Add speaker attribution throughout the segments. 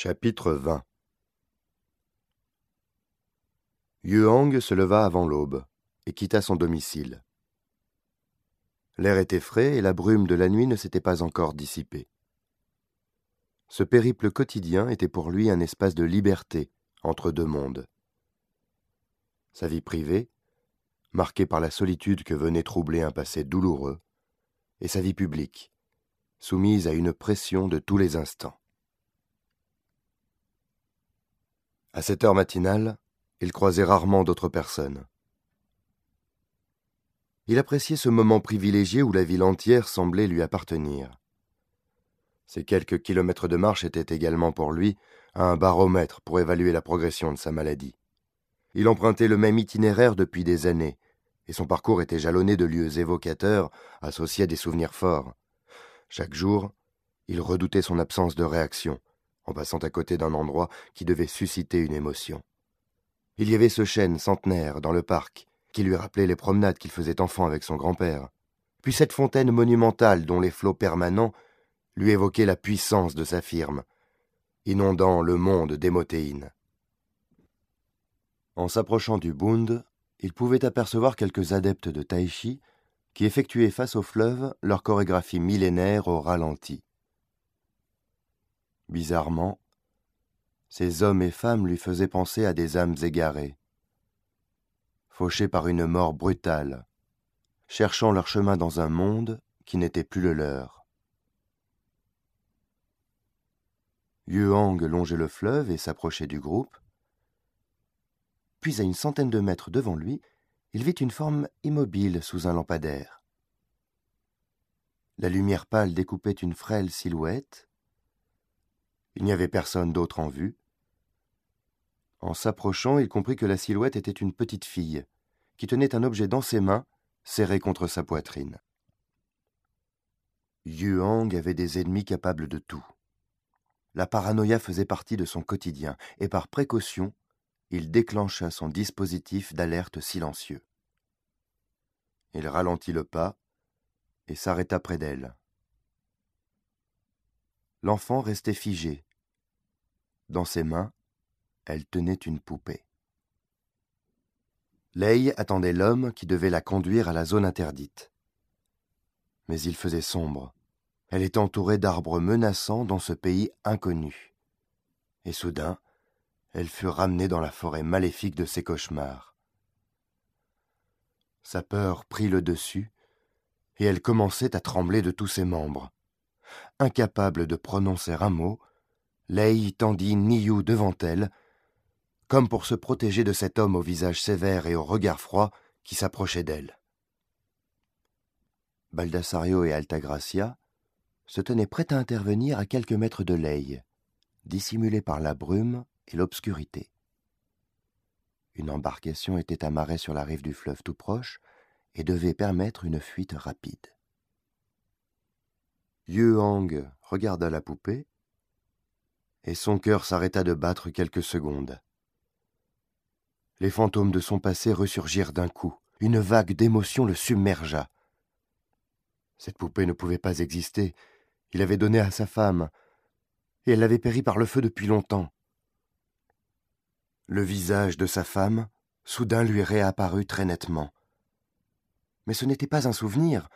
Speaker 1: Chapitre 20 Yuang se leva avant l'aube et quitta son domicile. L'air était frais et la brume de la nuit ne s'était pas encore dissipée. Ce périple quotidien était pour lui un espace de liberté entre deux mondes. Sa vie privée, marquée par la solitude que venait troubler un passé douloureux, et sa vie publique, soumise à une pression de tous les instants. À cette heure matinale, il croisait rarement d'autres personnes. Il appréciait ce moment privilégié où la ville entière semblait lui appartenir. Ces quelques kilomètres de marche étaient également pour lui un baromètre pour évaluer la progression de sa maladie. Il empruntait le même itinéraire depuis des années, et son parcours était jalonné de lieux évocateurs associés à des souvenirs forts. Chaque jour, il redoutait son absence de réaction, en passant à côté d'un endroit qui devait susciter une émotion. Il y avait ce chêne centenaire dans le parc, qui lui rappelait les promenades qu'il faisait enfant avec son grand-père, puis cette fontaine monumentale dont les flots permanents lui évoquaient la puissance de sa firme, inondant le monde d'émothéines. En s'approchant du Bund, il pouvait apercevoir quelques adeptes de tai chi qui effectuaient face au fleuve leur chorégraphie millénaire au ralenti. Bizarrement, ces hommes et femmes lui faisaient penser à des âmes égarées, fauchées par une mort brutale, cherchant leur chemin dans un monde qui n'était plus le leur. Yuang longeait le fleuve et s'approchait du groupe. Puis, à une centaine de mètres devant lui, il vit une forme immobile sous un lampadaire. La lumière pâle découpait une frêle silhouette, il n'y avait personne d'autre en vue. En s'approchant, il comprit que la silhouette était une petite fille, qui tenait un objet dans ses mains, serré contre sa poitrine. Yuang avait des ennemis capables de tout. La paranoïa faisait partie de son quotidien, et par précaution, il déclencha son dispositif d'alerte silencieux. Il ralentit le pas et s'arrêta près d'elle. L'enfant restait figé, dans ses mains, elle tenait une poupée. Lei attendait l'homme qui devait la conduire à la zone interdite. Mais il faisait sombre. Elle était entourée d'arbres menaçants dans ce pays inconnu. Et soudain, elle fut ramenée dans la forêt maléfique de ses cauchemars. Sa peur prit le dessus, et elle commençait à trembler de tous ses membres. Incapable de prononcer un mot, Lei tendit Niyu devant elle, comme pour se protéger de cet homme au visage sévère et au regard froid qui s'approchait d'elle. Baldassario et Altagracia se tenaient prêts à intervenir à quelques mètres de Lei, dissimulés par la brume et l'obscurité. Une embarcation était amarrée sur la rive du fleuve tout proche et devait permettre une fuite rapide. Yuang regarda la poupée et son cœur s'arrêta de battre quelques secondes. Les fantômes de son passé ressurgirent d'un coup. Une vague d'émotion le submergea. Cette poupée ne pouvait pas exister. Il avait donné à sa femme, et elle avait péri par le feu depuis longtemps. Le visage de sa femme, soudain lui réapparut très nettement. Mais ce n'était pas un souvenir,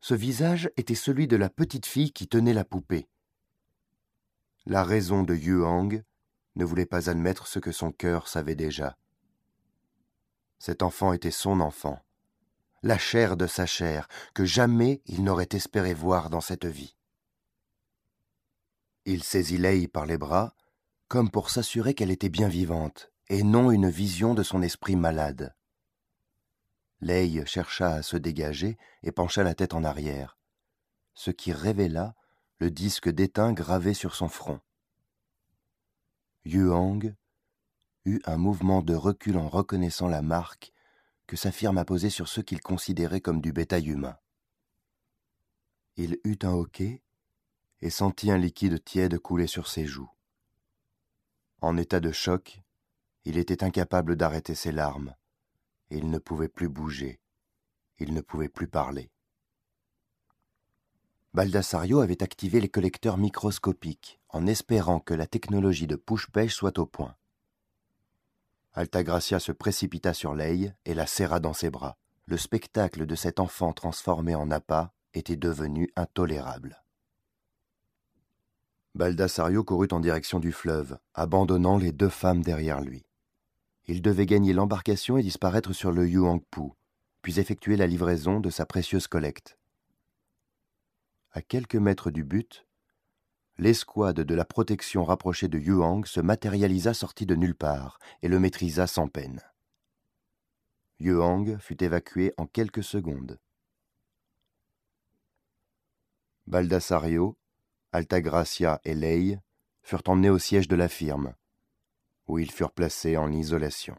Speaker 1: ce visage était celui de la petite fille qui tenait la poupée. La raison de Yuang ne voulait pas admettre ce que son cœur savait déjà. Cet enfant était son enfant, la chair de sa chair, que jamais il n'aurait espéré voir dans cette vie. Il saisit Lei par les bras, comme pour s'assurer qu'elle était bien vivante, et non une vision de son esprit malade. Lei chercha à se dégager et pencha la tête en arrière, ce qui révéla le disque d'étain gravé sur son front. Yuang eut un mouvement de recul en reconnaissant la marque que sa firme a posée sur ce qu'il considérait comme du bétail humain. Il eut un hoquet et sentit un liquide tiède couler sur ses joues. En état de choc, il était incapable d'arrêter ses larmes, il ne pouvait plus bouger, il ne pouvait plus parler. Baldassario avait activé les collecteurs microscopiques en espérant que la technologie de push-pêche soit au point. Altagracia se précipita sur Leigh et la serra dans ses bras. Le spectacle de cet enfant transformé en appât était devenu intolérable. Baldassario courut en direction du fleuve, abandonnant les deux femmes derrière lui. Il devait gagner l'embarcation et disparaître sur le Yuangpu, puis effectuer la livraison de sa précieuse collecte. À quelques mètres du but, l'escouade de la protection rapprochée de Yuang se matérialisa sortie de nulle part et le maîtrisa sans peine. Yuang fut évacué en quelques secondes. Baldassario, Altagracia et Leigh furent emmenés au siège de la firme, où ils furent placés en isolation.